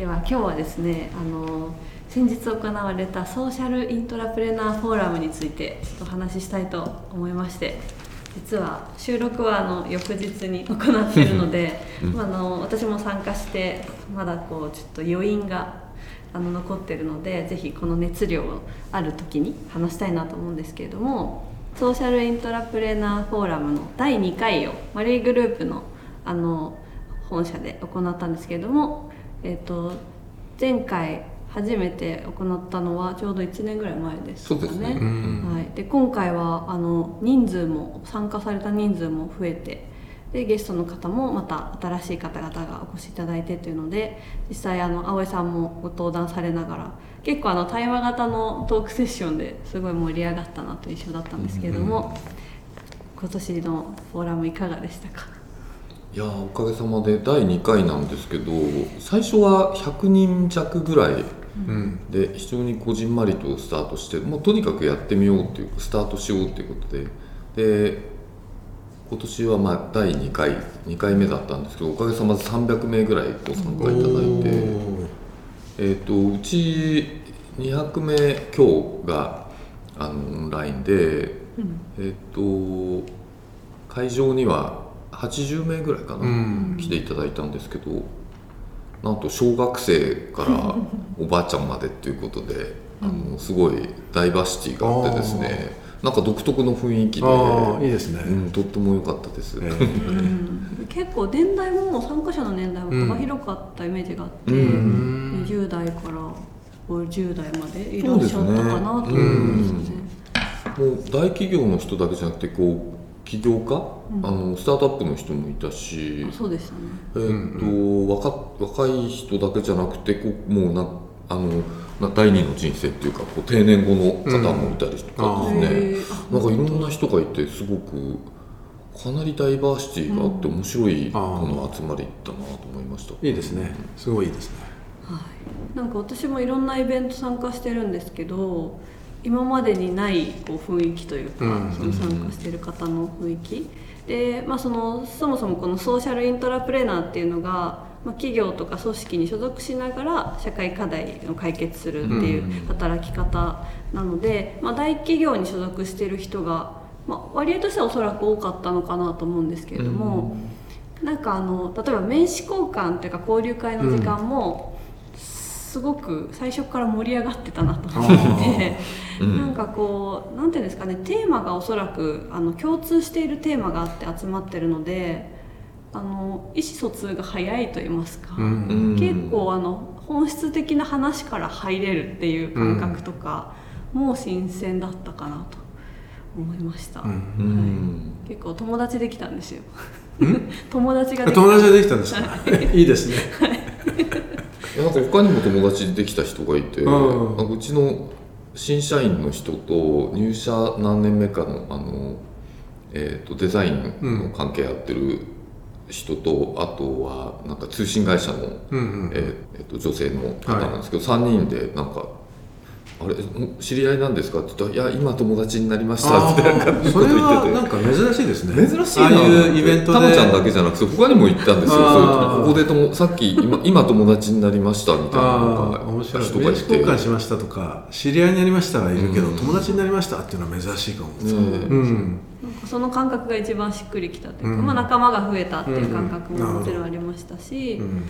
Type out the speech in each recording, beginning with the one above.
では今日はですねあの先日行われたソーシャルイントラプレナーフォーラムについてちょっとお話ししたいと思いまして実は収録はあの翌日に行っているので、まあ、あの私も参加してまだこうちょっと余韻があの残ってるのでぜひこの熱量ある時に話したいなと思うんですけれどもソーシャルイントラプレナーフォーラムの第2回をマリーグループのあの本社で行ったんですけれども、えー、と前回初めて行ったのはちょうど1年ぐらい前ですかね。そうですね。はい、で今回はあの人数も参加された人数も増えてでゲストの方もまた新しい方々がお越しいただいてというので実際あの青江さんもご登壇されながら結構あの対話型のトークセッションですごい盛り上がったなという印象だったんですけれども、今年のフォーラムいかがでしたか？いやーおかげさまで第2回なんですけど最初は100人弱ぐらいうん。で非常にこじんまりとスタートしてもうとにかくやってみようっていうスタートしようっていうことで。で今年はまあ第2回2回目だったんですけどおかげさまで300名ぐらいご参加いただいて、えー、とうち200名強があのオンラインで、えー、と会場には80名ぐらいかな、うん。来ていただいたんですけどなんと小学生から おばあちゃんまでっていうことで、あのすごいダイバーシティがあってですねなんか独特の雰囲気で、いいですね、うん、とっても良かったです。えー。結構年代も参加者の年代も幅広かったイメージがあって、うん。20代から50代までいらっしゃったかなと思いますね。もう大企業の人だけじゃなくてこう起業家、あのスタートアップの人もいたし。あ、そうでしたね。えーと若若い人だけじゃなくてこうもうなあのな第二の人生っていうかこう定年後の方もいたりとかですね、へー。あなんかいろんな人がいてすごくかなりダイバーシティがあって面白いこの集まりだなと思いました。いいですね。すごいいいですね。はい、なんか私もいろんなイベント参加してるんですけど今までにないこう雰囲気というか、うんその参加してる方の雰囲気で、まあ、そのそもそもこのソーシャルイントラプレーナーっていうのが、まあ、企業とか組織に所属しながら社会課題を解決するっていう働き方なので、まあ、大企業に所属してる人が、まあ、割合としてはおそらく多かったのかなと思うんですけれども。なんかあの例えば名刺交換っていうか交流会の時間も、すごく最初から盛り上がってたなと思って。て、うん。なんかこうなんていうんですかねテーマがおそらくあの共通しているテーマがあって集まってるのであの意思疎通が早いと言いますか、うん。うん結構あの本質的な話から入れるっていう感覚とか、もう新鮮だったかなと思いました、うん。うん結構友達できたんですよ。友達ができた。友達ができたんですか？い。いですね。いやなんか他にも友達できた人がいて、うん。なんかうちの新社員の人と入社何年目かのあの、えー、とデザインの関係やってる人と、あとはなんか通信会社の、うんうんえーえーと女性の方なんですけど、3人でなんか「あれ知り合いなんですか?」って言ったら「いや今友達になりました」ってなんかそれはなんか珍しいですね。珍しいな。ああいうイベントで。タマちゃんだけじゃなくて他にも行ったんですよここでともさっき今 今友達になりましたみたいな面白い。が人がい名刺交換てしましたとか知り合いになりましたはいるけど、うん。友達になりましたっていうのは珍しいかも、ね。うん。なんかその感覚が一番しっくりきたというか、うん。まあ、仲間が増えたっていう感覚ももちろんありましたし、うん。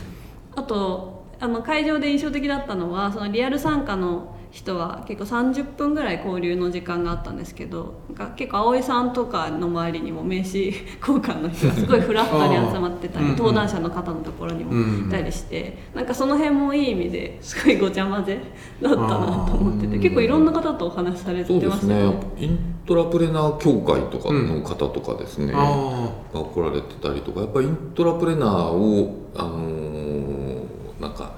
あとあの会場で印象的だったのはそのリアル参加の人は結構30分ぐらい交流の時間があったんですけどなんか結構葵さんとかの周りにも名刺 交換の人がすごいフラットに集まってたり登壇者の方のところにもいたりして、なんかその辺もいい意味ですごいごちゃ混ぜだったなと思ってて結構いろんな方とお話しされてそうでますすよね。ねイントラプレナー協会とかの方とかですね、あが来られてたりとかやっぱりイントラプレナーを、あのーなんか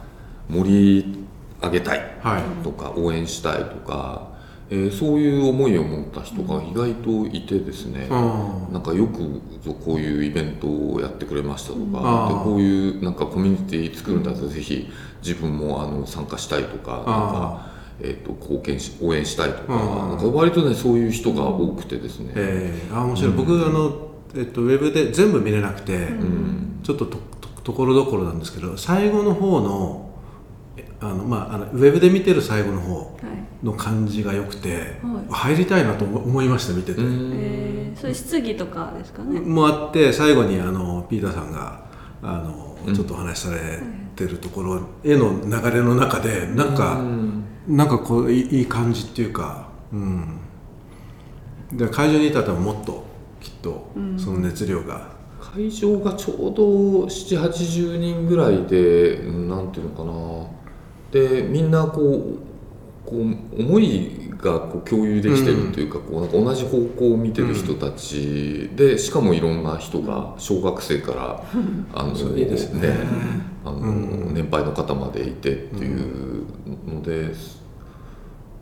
盛り上げたいとか応援したいとか、えーそういう思いを持った人が意外といてですね、あなんかよくぞこういうイベントをやってくれましたとか、あー。でこういうなんかコミュニティ作るんだったらぜひ自分もあの参加したいとかなんか、えー、と貢献し応援したいとか,、あーなんか割とねそういう人が多くてですね、えー、あ面白い、僕あの、えっと、ウェブで全部見れなくて、うん。ちょっとととところどころなんですけど最後の方のあのまああのウェブで見てる最後の方はい。の感じが良くて、はい。入りたいなと思思いました見てて、えー、そういう質疑とかですかね、もあって最後にあのピーターさんがあの、ちょっとお話しされてるところへの流れの中でなんか、なんかこういいいい感じっていうか、うん、で会場にいたらもっときっとその熱量が、会場がちょうど780人ぐらいでうんなんていうのかなでみんなこうこう思いがこう共有できてるというか,、こうなんか同じ方向を見てる人たちでしかもいろんな人が小学生からあのね。あの年配の方までいてっていうので。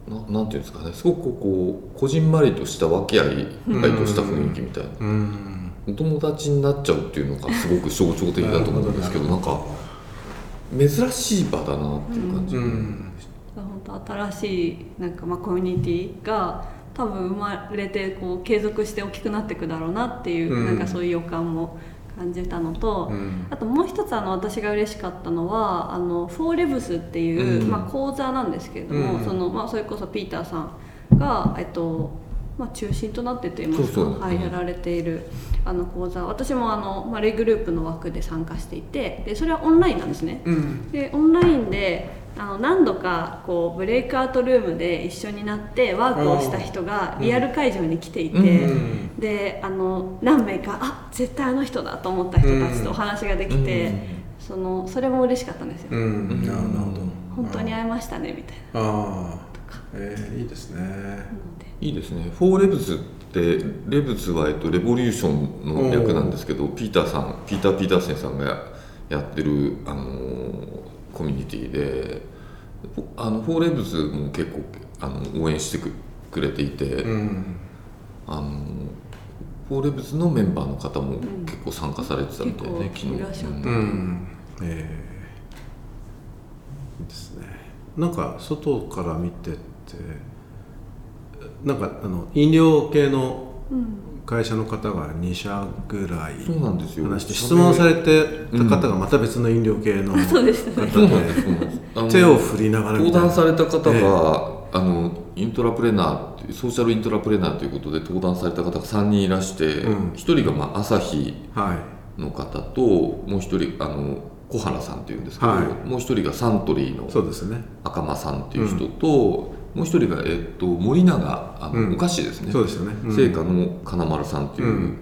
ななんていうんですかねすごくこうこじんまりとした和気あいあいとした雰囲気みたいな、うん。お友達になっちゃうっていうのがすごく象徴的だと思うんですけど。なんか珍しい場だなっていう感じ、うん。本当新しいなんかまあコミュニティが多分生まれてこう継続して大きくなっていくだろうなっていう、うん。なんかそういう予感も感じたのと、うん。あともう一つあの私が嬉しかったのはあのフォーレブスっていう、うん。まあ、講座なんですけれども、うん。そのまあ、それこそピーターさんが、えっとまあ、中心となってといいますかそうそう。はい、うんやられているあの講座。私もあの、まあ、レイグループの枠で参加していてでそれはオンラインなんですね。うん。でオンラインであの何度かこうブレイクアウトルームで一緒になってワークをした人がリアル会場に来ていて、うん。であの何名かあ絶対あの人だと思った人たちとお話ができて、そのそれも嬉しかったんですよ、うん。なるほど。本当に会えましたねみたいな。ああえー、いいですね。いいですね。フォーレブズってレブズは、えっと、レボリューションの略なんですけどピーターさんピーター・ピーターセンさんがやってる、あのーコミュニティでフォあのフォーレブズも結構あの応援してくくれていて、うん。あのフォーレブズのメンバーの方も結構参加されてたみたいで、結構いらっしゃった。うんうん。えー。いいですねなんか外から見ててなんかあの飲料系の会社の方が2社ぐらいそうなんですよ。話して質問されてた方がまた別の飲料系のそうで手を振りながらみ登壇された方が、えあのイントラプレナーソーシャルイントラプレナーということで登壇された方が3人いらして、うん。1人が、まあ、朝日はいの方ともう1人あの小原さんっていうんですけど、はい。もう1人がサントリーのそうですね。赤間さんっていう人と、もう1人が、えっと、森永あの、うん。お菓子ですね。そうですよね。うん。製菓の金丸さんっていううん。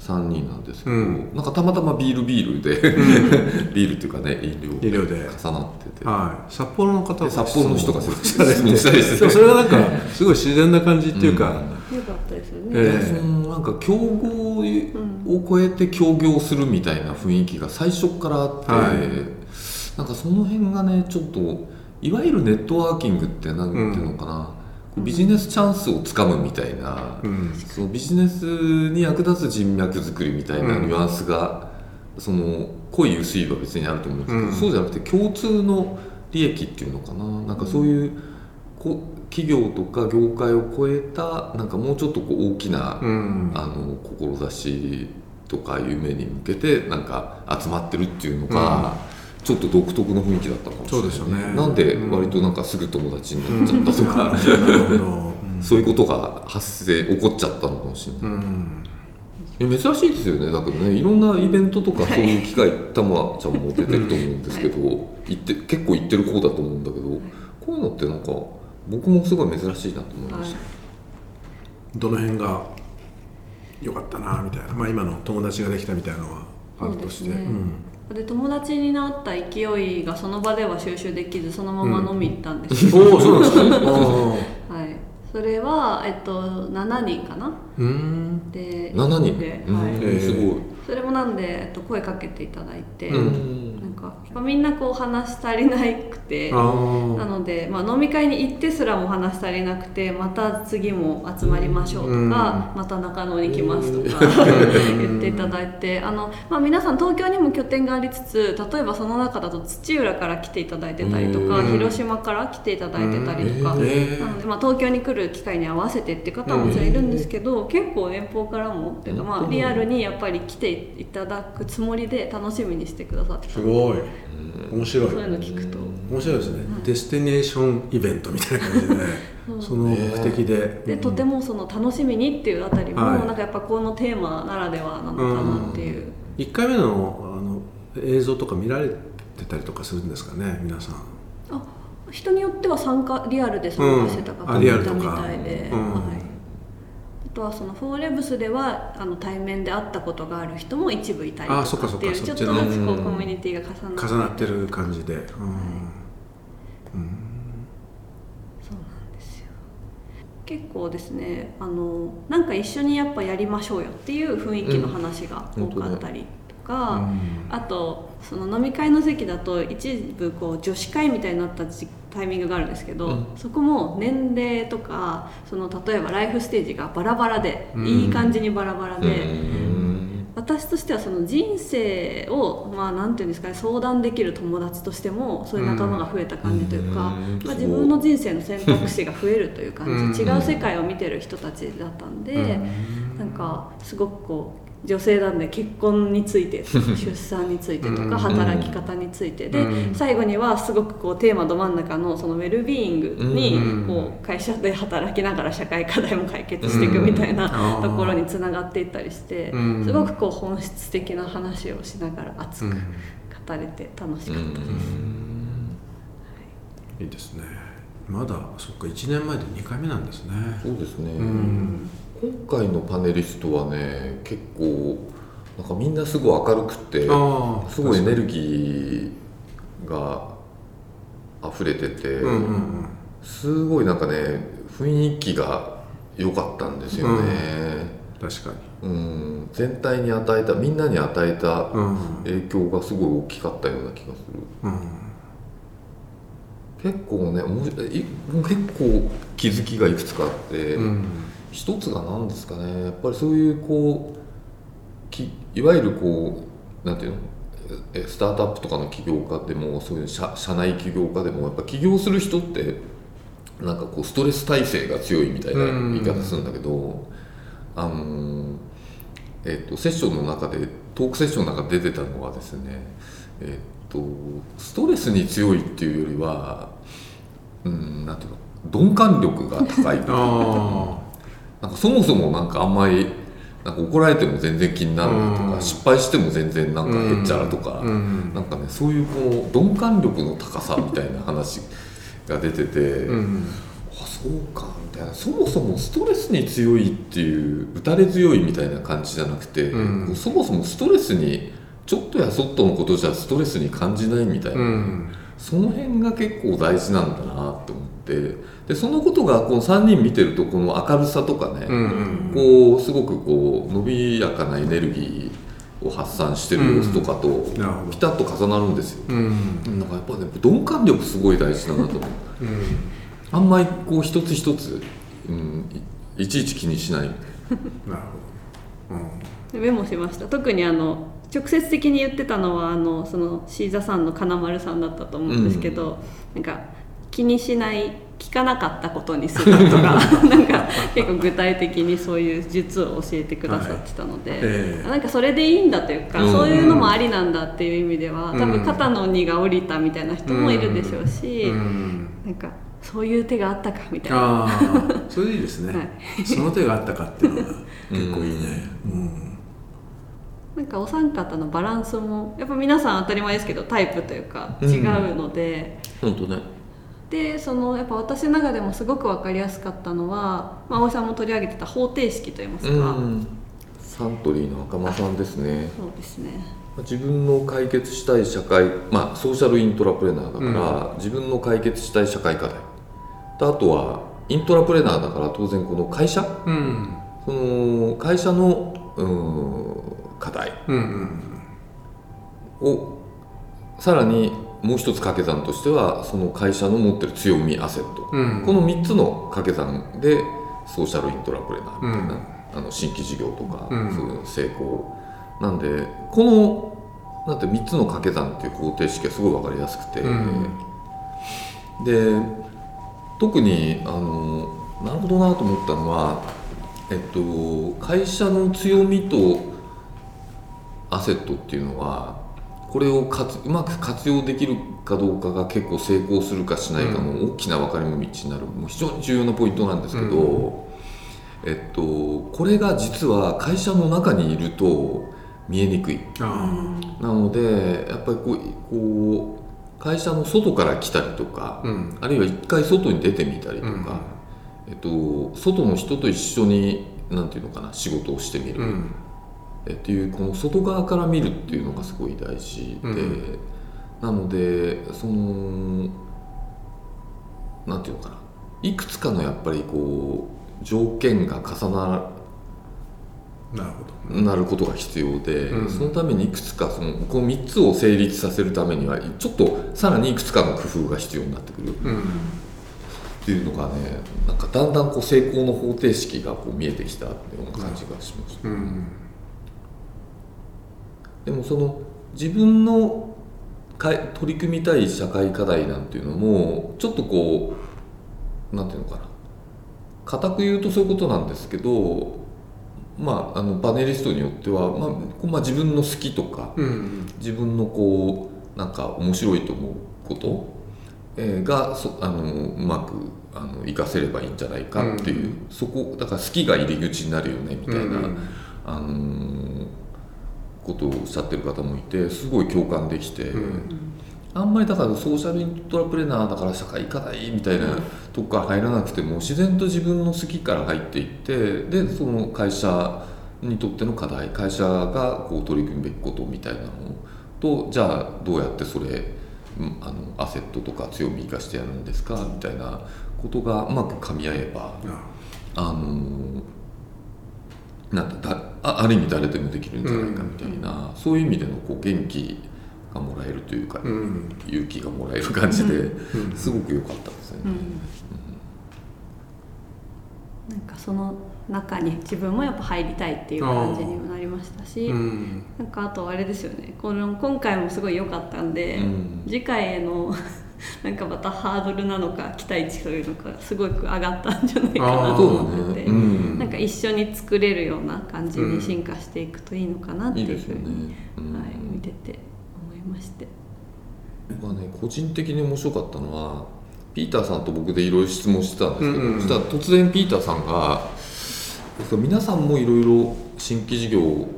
3人なんですけど、うん。なんかたまたまビールビールで、ビールっていうかね飲料飲料で。重なってて。はい。札幌の方がで札幌の人がそれがなんかすごい自然な感じっていうか、よかったですよね、ええ。そのなんか競合を超えて協業するみたいな雰囲気が最初からあって、はい。なんかその辺がねちょっといわゆるネットワーキングってなんていうのかな、こうビジネスチャンスをつかむみたいな、うん。そのビジネスに役立つ人脈作りみたいなニュアンスが、その濃い薄いは別にあると思うんですけど、うん。そうじゃなくて共通の利益っていうのかな。なんかそういうこ企業とか業界を超えたなんかもうちょっとこう大きな、うん。あの志とか夢に向けてなんか集まってるっていうのが、ちょっと独特の雰囲気だったかもしれない、そうですよね。なんで割となんかすぐ友達になっちゃったとか、なるほど。そういうことが発生起こっちゃったのかもしれない。珍しいですよね。だけどねいろんなイベントとかそういう機会たまちゃんも出てると思うんですけど、行って結構行ってる方だと思うんだけどこういうのってなんか僕もすごい珍しいなと思いました、どの辺が良かったなみたいな、まあ、今の友達ができたみたいなのはあるとして。ですね。で友達になった勢いがその場では収集できずそのまま飲み行ったんです。よ、おおそうなんですか？はい、それは、えっと、7人かな？うん。で7人？で、うんはい。えーすごい、それもなんで、えっと、声かけていただいて、うん。なんかみんなこう話し足りなくてあなーので、まあ、飲み会に行ってすらも話し足りなくてまた次も集まりましょうとか、うん。また中野に来ますとか 言っていただいてあの、まあ、皆さん東京にも拠点がありつつ例えばその中だと土浦から来ていただいてたりとかうん。広島から来ていただいてたりとか。えなので、まあ、東京に来る機会に合わせてって方はもいるんですけど、結構遠方からもっていうか、まあ、リアルにやっぱり来ていただくつもりで楽しみにしてくださってたすごい面白い。そういうの聞くと。面白いですね、デスティネーションイベントみたいな感じで その目的で、でとてもその楽しみにっていうあたりも、はい。なんかやっぱこのテーマならではなのかなっていう、1回目のあの映像とか見られてたりとかするんですかね皆さん。あ人によっては参加リアルで参加してたうん方もいあリアルとかたみたいで、うん。はい、あとはそのフォーレブスではあの対面で会ったことがある人も一部いたりとあそっかそっていうちょっとずつこうコミュニティが重なって。重なってる感じで、うんそうなんですよ。結構ですねあのなんか一緒にやっぱやりましょうよっていう雰囲気の話が多かったりとか、あとその飲み会の席だと一部こう女子会みたいになった時タイミングがあるんですけど、うん。そこも年齢とかその例えばライフステージがバラバラで、うん。いい感じにバラバラで。うん。私としてはその人生をまあなんていうんですかね相談できる友達としてもそういう仲間が増えた感じというか、うん。まあ、自分の人生の選択肢が増えるという感じ、うん。違う世界を見てる人たちだったんで、なんかすごくこう女性なんで結婚についてとか 出産についてとうん。か働き方について。でうん。最後にはすごくこうテーマど真ん中のそのウェルビーイングにうん。こう会社で働きながら社会課題も解決していくみたいなうん。ところにつながっていったりしてうん。すごくこう本質的な話をしながら熱くうん。語れて楽しうかったです。ん。い。いですね。まだそっか1年前で2回目なんですね。そうですね、うん今回のパネリストはね結構なんかみんなすごい明るくってすごいエネルギーが溢れてて、うんうんうん。すごいなんかね雰囲気が良かったんですよね、確かうん。全体に与えたみんなに与えたにうん。影響がすごい大きかったような気がする。うん。結構ね結構気づきがいくつかあって、うん一つが何ですかね。やっぱりそういうこうきいわゆるこうなんていうの？えスタートアップとかの起業家でもそういう社社内起業家でもやっぱ起業する人ってなんかこうストレス耐性が強いみたいな言い方するんだけど、あのえっとセッションの中でトークセッションの中で出てたのはですねえっとストレスに強いっていうよりはうんなんていうの？鈍感力が高いあなんかそもそもなんかあんまりなんか怒られても全然気にならないとか、うん。失敗しても全然なんかへっちゃらとか、うん。なんかねそういうこう鈍感力の高さみたいな話が出てて、うん。あそうかみたいな。そもそもストレスに強いっていう打たれ強いみたいな感じじゃなくて、うん。そもそもストレスにちょっとやそっとのことじゃストレスに感じないみたいな、うんその辺が結構大事なんだなって思ってでそのことがこの3人見てるとこの明るさとかね、うんこうすごくこう伸びやかなエネルギーを発散してる様子とかとピタッと重なるんですよ、うん。なんかやっぱね鈍感力すごい大事だなと思う。うん。あんまりこう一つ一つ、うん、いいちいち気にしない。なるほど。うん。メモしました。特にあの直接的に言ってたのはあのそのシーザさんの金丸さんだったと思うんですけど、なんか気にしない聞かなかったことにするとか なんか結構具体的にそういう術を教えてくださってたので、はい。ええ。なんかそれでいいんだというか、うん。そういうのもありなんだっていう意味では、うん多分肩の荷が下りたみたいな人もいるでしょうし、うん。なんかそういう手があったかみたいな。それでいいですね、はい。その手があったかっていうのが結構いいね。うんなんかお三方のバランスもやっぱ皆さん当たり前ですけどタイプというか違うので、本当ね。でそのやっぱ私の中でもすごく分かりやすかったのは、まあ、葵さんも取り上げてた方程式といいますか、うん。サントリーの赤間さんですね。そうですね。自分の解決したい社会まあソーシャルイントラプレナーだから、自分の解決したい社会課題。とあとはイントラプレナーだから当然この会社？うん。その会社のうん課題。うんをさらにもう一つ掛け算としてはその会社の持ってる強みアセット、うんこの3つの掛け算でソーシャルイントラプレナーみたいな、うん。あの新規事業とか、うん。そういう成功なんでこのなんて3つの掛け算っていう方程式がすごい分かりやすくて、うん。で特にあのなるほどなと思ったのは、えっと、会社の強みとアセットっていうのはこれを活うまく活用できるかどうかが結構成功するかしないかの大きな分かれ道になる。もう非常に重要なポイントなんですけど、えっと、これが実は会社の中にいると見えにくい。あなのでやっぱりこうこう会社の外から来たりとか、うん。あるいは一回外に出てみたりとか、えっと、外の人と一緒になんていうのかな仕事をしてみる、っていうこの外側から見るっていうのがすごい大事で、うん。なのでそのなんていうのかな。いくつかのやっぱりこう条件が重ななるほど。なることが必要で、うん。そのためにいくつかそのこの3つを成立させるためにはちょっとさらにいくつかの工夫が必要になってくる。うん。っていうのがねなんかだんだんこう成功の方程式がこう見えてきたっていうような感じがしました。うんでもその自分のかい取り組みたい社会課題なんていうのもちょっとこうなんていうのかな。固く言うとそういうことなんですけどまああのパネリストによっては、まあまあ、自分の好きとかうん自分のこうなんか面白いと思うこと、えーがそあのうまくあの活かせればいいんじゃないかっていう、そこだから好きが入り口になるよねみたいな。うん。あのーことをおっしゃってる方もいてすごい共感できて、うん。あんまりだからソーシャルイントラプレーナーだから社会課題みたいなとこから入らなくても自然と自分の好きから入っていってでその会社にとっての課題会社がこう取り組むべきことみたいなのとじゃあどうやってそれうんあのアセットとか強み生かしてやるんですかみたいなことがうまく噛み合えばああのなんだだあある意味誰でもできるんじゃないかみたいな、そういう意味でのこう元気がもらえるというか、うん。勇気がもらえる感じで、うん。すごく良かったですね。なんかその中に自分もやっぱ入りたいっていう感じにもなりましたし、うん。なんかあとあれですよね。この今回もすごい良かったんで、うん。次回への なんかまたハードルなのか期待値というのかすごく上がったんじゃないかなと思ってて、ね。うん。なんか一緒に作れるような感じに進化していくといいのかなっていうふうに、ね。うん。はい、見てて思いまして。まあね、個人的に面白かったのはピーターさんと僕でいろいろ質問してたんですけど、うんうん。そしたら突然ピーターさんがそう皆さんもいろいろ新規事業を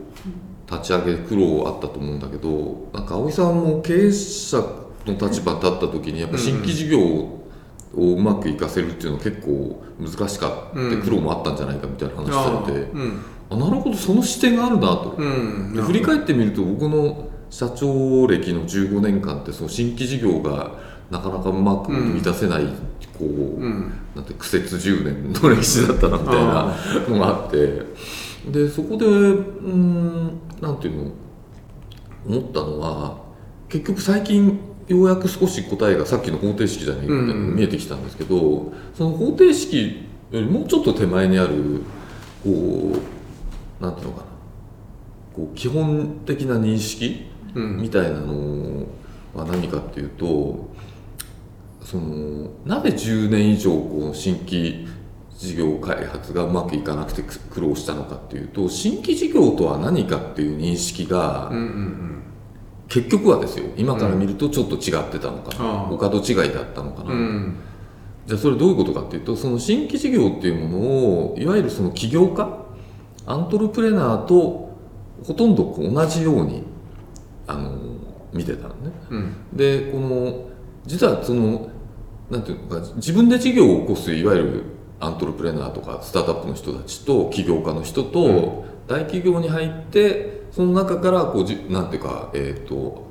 立ち上げ苦労あったと思うんだけどなんか葵さんも経営者の立場に立った時にやっぱ新規事業をうまくいかせるっていうのは結構難しかった、うん。苦労もあったんじゃないかみたいな話されて、うん。あなるほどその視点があるなと。うん。で振り返ってみると僕の社長歴の15年間ってその新規事業がなかなかうまく満たせない、こう、うん。なんて苦節10年の歴史だったなみたいなのがあって。でそこでうんなんていうの思ったのは結局最近ようやく少し答えがさっきの方程式じゃないみたいなのが見えてきたんですけど、その方程式よりもうちょっと手前にあるこうなんていうのかなこう基本的な認識うん。みたいなのは何かっていうとそのなぜ10年以上この新規事業開発がうまくいかなくて苦苦労したのかっていうと新規事業とは何かっていう認識が、うんうん結局はですよ今から見るとちょっと違ってたのかな、ああ。お門違いだったのかな、うん。じゃあそれどういうことかっていうとその新規事業っていうものをいわゆるその起業家アントレプレナーとほとんど同じようにあの見てたのね。うん。でこの実はそのなんていうのか自分で事業を起こすいわゆるアントレプレナーとかスタートアップの人たちと起業家の人と、うん。大企業に入ってその中からこうじなんていうかえっ、と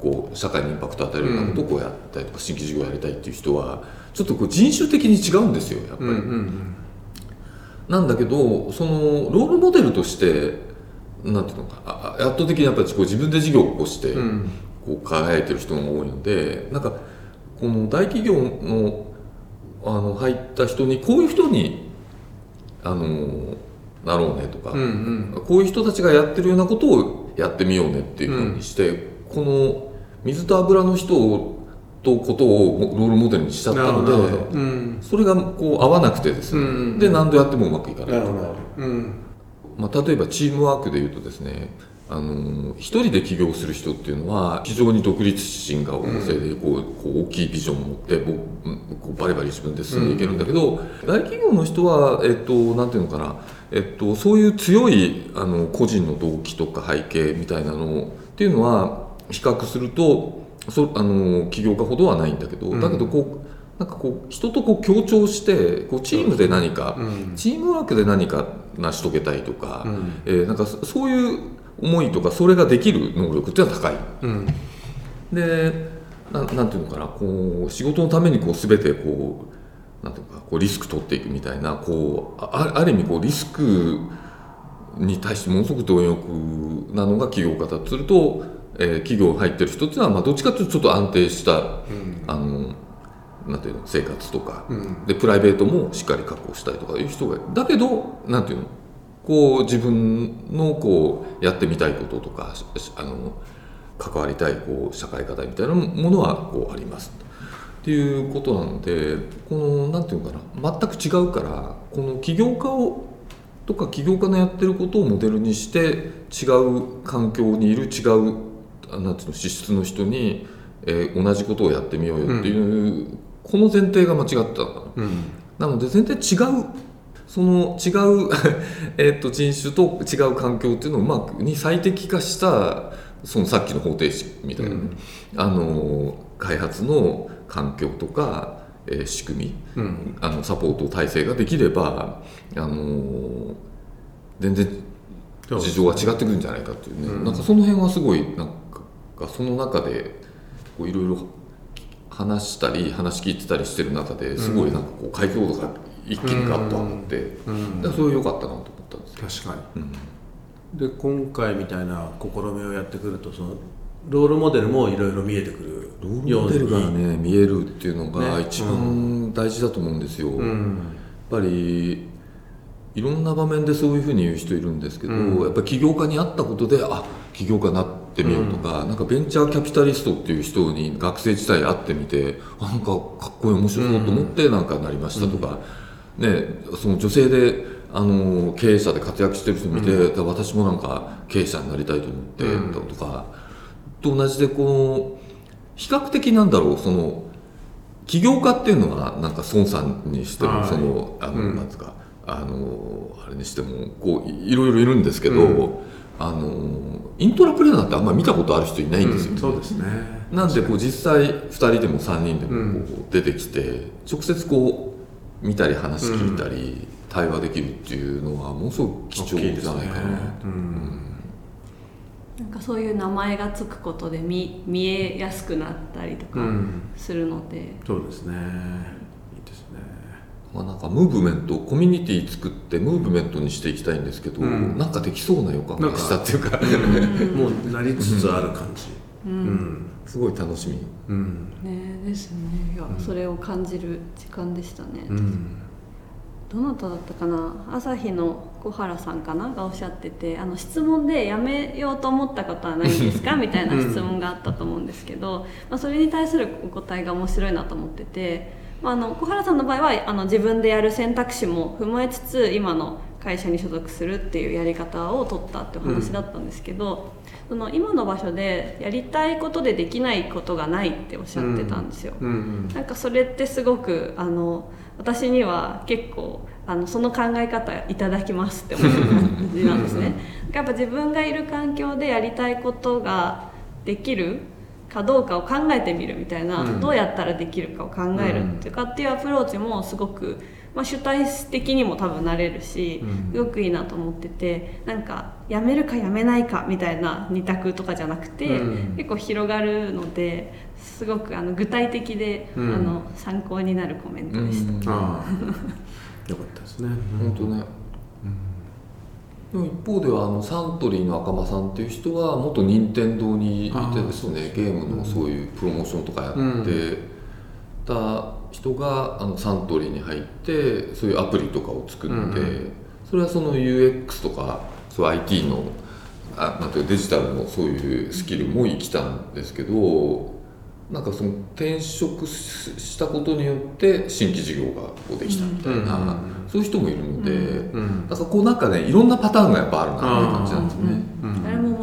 こう社会にインパクトを与えるようなことをこうやったりとか、新規事業をやりたいっていう人はちょっとこう人種的に違うんですよやっぱり。うんうんなんだけどそのロールモデルとしてなんていうのか圧倒的にやっぱりこう自分で事業を起こして、うん。こう輝いてる人が多いのでなんかこの大企業のあの入った人にこういう人にあのなろうねとか、うんうん。こういう人たちがやってるようなことをやってみようねっていうふうにして、この水と油の人とことをロールモデルにしちゃったのでうん。それがこう合わなくてですね、うんうんで何度やってもうまくいかないなるほどうん。まあ、例えばチームワークでいうとですねあの一人で起業する人っていうのは非常に独立心が旺盛でこうこう大きいビジョンを持ってこうこうバリバリ自分で進んでいけるんだけど、大企業の人は、えっと、なんていうのかな、えっと、そういう強いあの個人の動機とか背景みたいなのっていうのは比較するとそあの起業家ほどはないんだけど、だけどこうなんかこう人とこう協調してこうチームで何か、チームワークで何か成し遂げたいとか、うん。えーなんかそそういう思いとかそれができる能力っていうのは高い。うん。でなんなんていうのかなこう仕事のためにこう全てこうなんていうかこうリスク取っていくみたいなこうあある意味こうリスクに対してものすごく貪欲なのが起業家だとすると、えー企業に入ってる人っていうのは、まあ、どっちかというとちょっと安定した、あのなんていうの生活とか、うん。でプライベートもしっかり確保したいとかいう人がだけどなんていうのこう自分のこうやってみたいこととかあの関わりたいこう社会課題みたいなものはこうあります。っていうことなのでこのなんていうのかな全く違うからこの起業家をとか起業家のやってることをモデルにして違う環境にいる違うあなんていうの資質の人に、えー同じことをやってみようよっていう、この前提が間違った。うん。なので全然違うその違う えっと人種と違う環境っていうのをうまくに最適化したそのさっきの方程式みたいなね、あの開発の環境とか、えー仕組みうん。あのサポート体制ができればあの全然事情が違ってくるんじゃないかっていうね、うん。なんかその辺はすごいなんかその中でこういろいろ話したり話聞いてたりしてる中ですごいなんかこう解像度が一気にガッと上がって、うん。だからそれ良かったなと思ったんですよ。確かに。うん。で今回みたいな試みをやってくるとそのロールモデルもいろいろ見えてくるロールモデルがね見えるっていうのがね。一番大事だと思うんですよ。うん。やっぱりいろんな場面でそういうふうに言う人いるんですけど、うん。やっぱり起業家に会ったことであ起業家になってみようとか、なんかベンチャーキャピタリストっていう人に学生時代会ってみてあなんかかっこいい面白そうと思ってなんかなりましたとか、ね、その女性であの経営者で活躍してる人見て、私もなんか経営者になりたいと思ってうん。だとか、と同じでこの比較的なんだろうその起業家っていうのはなんか孫さんにしてもはい。そのあの、うん。なんつうかあのあれにしてもこういいろいろいるんですけど、うん。あのイントラプレーナーってあんまり見たことある人いないんですよ、うん。そうですね。なんでこう実際2人でも3人でうんもこう出てきて直接こう見たり話聞いたり対話できるっていうのはものすごく貴重じゃないかな、うん。なんかそういう名前がつくことで見見えやすくなったりとかうんするので、そうですね。いいですね。まあ、なんかムーブメントコミュニティ作ってムーブメントにしていきたいんですけど、うん。なんかできそうな予感がしたっていうか。もうなりつつある感じ。ううんんすごい楽しみ。うん。ねですね。いや、それを感じる時間でしたね、うん。どなただったかな？朝日の小原さんかな？がおっしゃっててあの質問でやめようと思ったことはないんですか？みたいな質問があったと思うんですけど、まあ、それに対するお答えが面白いなと思ってて、まあ、あの小原さんの場合はあの自分でやる選択肢も踏まえつつ今の会社に所属するっていうやり方を取ったってお話だったんですけど、その今の場所でやりたいことでできないことがないっておっしゃってたんですよ。うんうんなんかそれってすごくあの私には結構あのその考え方いただきますって思う感じなんですね。やっぱ自分がいる環境でやりたいことができるかどうかを考えてみるみたいな、うんどうやったらできるかを考えるっていうかっていうアプローチもすごく、まあ、主体的にも多分なれるし、うん。すごくいいなと思っててなんかやめるかやめないかみたいな二択とかじゃなくて、うん。結構広がるのですごくあの具体的で、うん。あの参考になるコメントでした。ああ。よかったですね。本当ね、でも一方ではあのサントリーの赤間さんっていう人は元任天堂にいてですねゲームのそういうプロモーションとかやってた人があのサントリーに入ってそういうアプリとかを作って、うんそれはその UX とかそう IT のあなんていうかデジタルのそういうスキルも生きたんですけどなんかその転職ししたことによって新規事業がこうできたみたいな、うんそういう人もいるので、うんなんかこうなんかねいろんなパターンがやっぱあるなっていう感じなんですよね。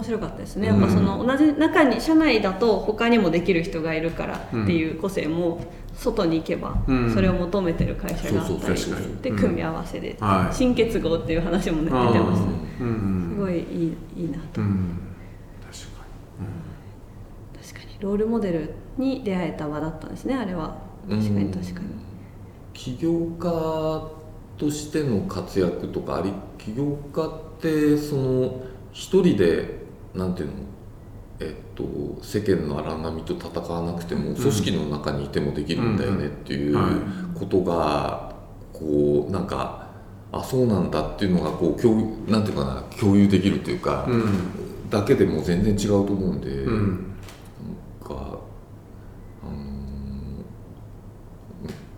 面白白かったですね。やっぱその同じ中に社内だと他にもできる人がいるからっていう個性も外に行けばうん。それを求めてる会社があそうったりでうん。組み合わせではい。新結合っていう話もね出てましたうんすごいいいいいなと。うん。確か確かに。ロールモデルに出会えた場だったんですねあれは。確かに確かに。起業家としての活躍とかあり起業家ってその一人でなんていうの？えっと、世間の荒波と戦わなくても組織の中にいてもできるんだよねっていうことがこうなんかあそうなんだっていうのがこう共有なんていうかな共有できるというか、にだけでも全然違うと思うんで、うん。うんなんか、あ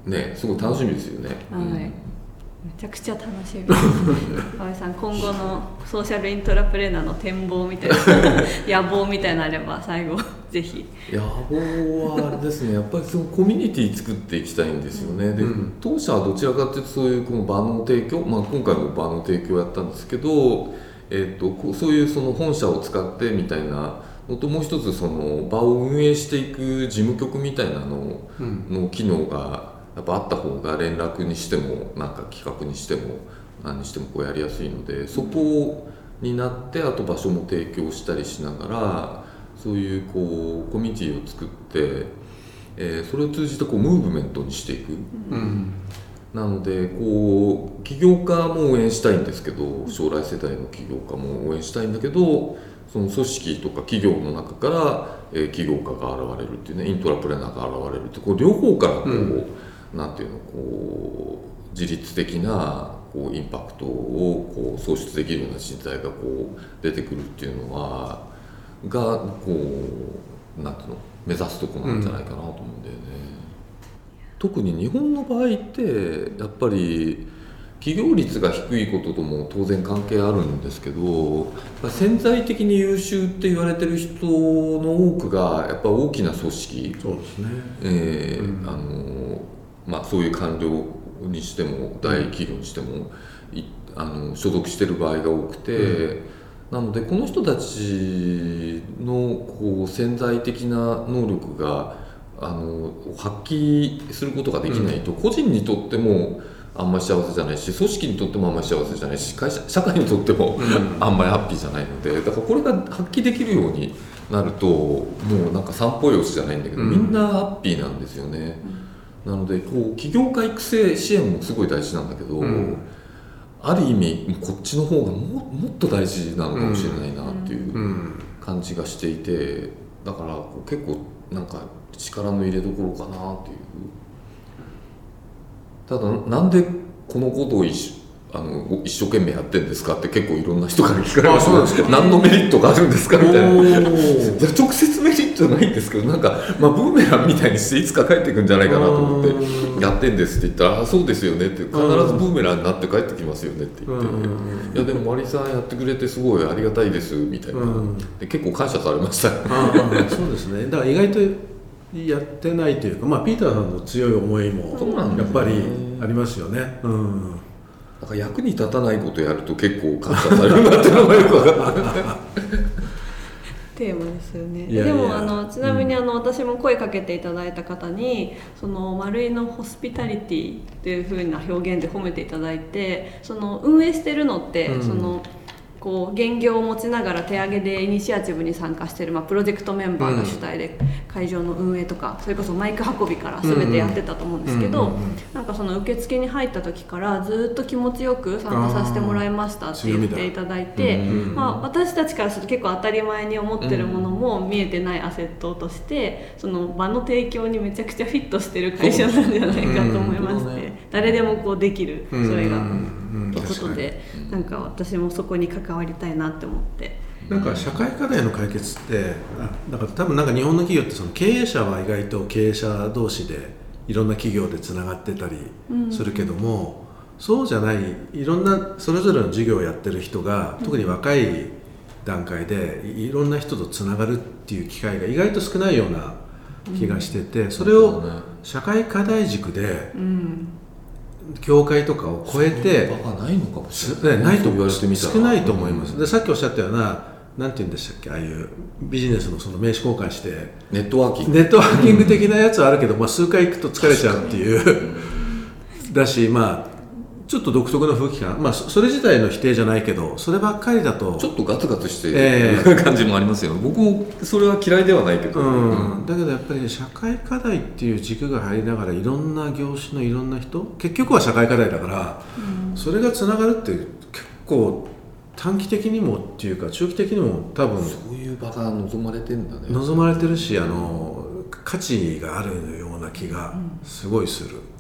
のねすごい楽しみですよね。はいめちゃくちゃ楽しみ。河合さん今後のソーシャルイントラプレーナーの展望みたいな 野望みたいなのあれば最後ぜひ。野望はあれですねやっぱりそのコミュニティ作っていきたいんですよね、でうん。当社はどちらかというとそういうこの場の提供、まあ、今回も場の提供をやったんですけど、えっとこうそういうその本社を使ってみたいなのともう一つその場を運営していく事務局みたいなのうんの機能がやっぱあった方が連絡にしてもなんか企画にしても何にしてもこうやりやすいのでそこになってあと場所も提供したりしながらそういうこうコミュニティを作って、えーそれを通じてこうムーブメントにしていく。うんなのでこう起業家も応援したいんですけど将来世代の起業家も応援したいんだけどその組織とか企業の中から、えー起業家が現れるっていうねイントラプレーナーが現れるってこう両方からこう、うんなんていうのこう自律的なこうインパクトをこう創出できるような人材がこう出てくるっていうのはがこうなんていうの目指すとこなんじゃないかなと思うんだよね。特に日本の場合ってやっぱり企業率が低いこととも当然関係あるんですけど潜在的に優秀って言われてる人の多くがやっぱ大きな組織、そうですねえーうんあのまあ、そういう官僚にしても大企業にしてもいあの所属してる場合が多くて、なのでこの人たちのこう潜在的な能力があの発揮することができないと、個人にとってもあんまり幸せじゃないし組織にとってもあんまり幸せじゃないし会社社会にとっても、あんまりハッピーじゃないのでだからこれが発揮できるようになるともうなんか散歩用紙じゃないんだけど、うん。みんなハッピーなんですよね。なのでこう起業家育成支援もすごい大事なんだけど、うん。ある意味こっちの方がももっと大事なのかもしれないなっていううん。感じがしていてだから結構なんか力の入れどころかなっていう。ただなんでこのことを一あの一生懸命やってんですかって結構いろんな人から聞かれます何のメリットがあるんですかみたいな。直接メリットないんですけどなんか、まあ、ブーメランみたいにしていつか帰ってくんじゃないかなと思ってうん。やってんですって言ったらあそうですよねって必ずブーメランになって帰ってきますよねって言って、うん。いやでもマリさんやってくれてすごいありがたいですみたいな、うん。で結構感謝されました。そうですね。だから意外とやってないというかまあピーターさんの強い思いもやっぱりありますよね。うん。だから役に立たないことやると結構感謝されるなっていうのがよく分かったテーマですよね。でもあのちなみにあの、私も声かけていただいた方にその丸井のホスピタリティっていう風な表現で褒めていただいてその運営してるのって、うん。そのこう現業を持ちながら手挙げでイニシアチブに参加してる、まあ、プロジェクトメンバーが主体で会場の運営とか、それこそマイク運びから全てやってたと思うんですけど、うんうんうんなんかその受付に入った時からずっと気持ちよく参加させてもらいましたって言っていただいて、うんまあ、私たちからすると結構当たり前に思ってるものも見えてないアセットとしてその場の提供にめちゃくちゃフィットしてる会社なんじゃないかと思いまして、うんうん誰でもこうできるそれが。うんということでなんか私もそこに関わりたいなって思って。なんか社会課題の解決ってあだから多分なんか日本の企業ってその経営者は意外と経営者同士でいろんな企業でつながってたりするけども、そうじゃないいろんなそれぞれの事業をやってる人が特に若い段階でいいろんな人とつながるっていう機会が意外と少ないような気がしてて、それを社会課題軸でうん業界とかを超えてないのかもしれない。ねないと言われてみたら。少ないと思います、でさっきおっしゃったようななんて言うんでしたっけああいうビジネスのその名刺交換して。ネットワーキング。ネットワーキング的なやつはあるけど、まあ、数回行くと疲れちゃうっていう。だしまあちょっと独特の空気感、まあ、そそれ自体の否定じゃないけどそればっかりだとちょっとガツガツしてえる感じもありますよ、僕もそれは嫌いではないけど、うん、だけどやっぱり社会課題っていう軸が入りながらいろんな業種のいろんな人結局は社会課題だから、それがつながるって結構短期的にもっていうか中期的にも多分そういう場が望まれてんだね。望まれてるしあの価値があるような気がすごいする、うん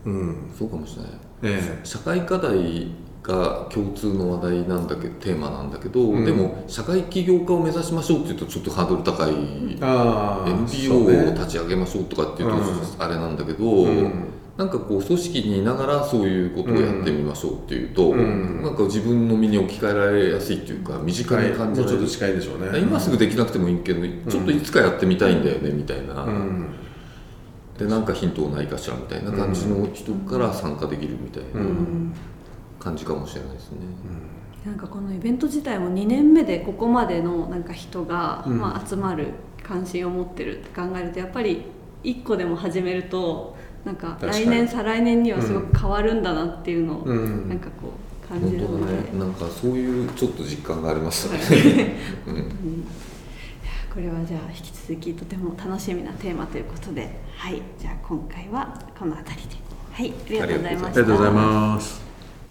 そうかもしれない。え社会課題が共通の話題なんだけどテーマなんだけど、うん。でも社会起業家を目指しましょうっていうとちょっとハードル高い、NPO を立ち上げましょうとかっていうとうん。あれなんだけど、うん。なんかこう組織にいながらそういうことをやってみましょうっていうと、うん。なんか自分の身に置き換えられやすいっていうか身近に感じられるもうちょっと近いでしょうね。今すぐできなくてもいいけど、ちょっといつかやってみたいんだよねみたいな、うんでなんかヒントないかしらみたいな感じの人から参加できるみたいなうん。感じかもしれないですね。なんかこのイベント自体も2年目でここまでのなんか人が、うん。まあ、集まる関心を持ってるって考えるとやっぱり1個でも始めるとなんか来年再来年にはすごく変わるんだなっていうのをうん。なんかこう感本じるので、当だね。なんかそういうちょっと実感がありましたね。うんこれはじゃあ引き続きとても楽しみなテーマということではいじゃあ今回はこの辺りで。はいありがとうございました。ありがとうございます。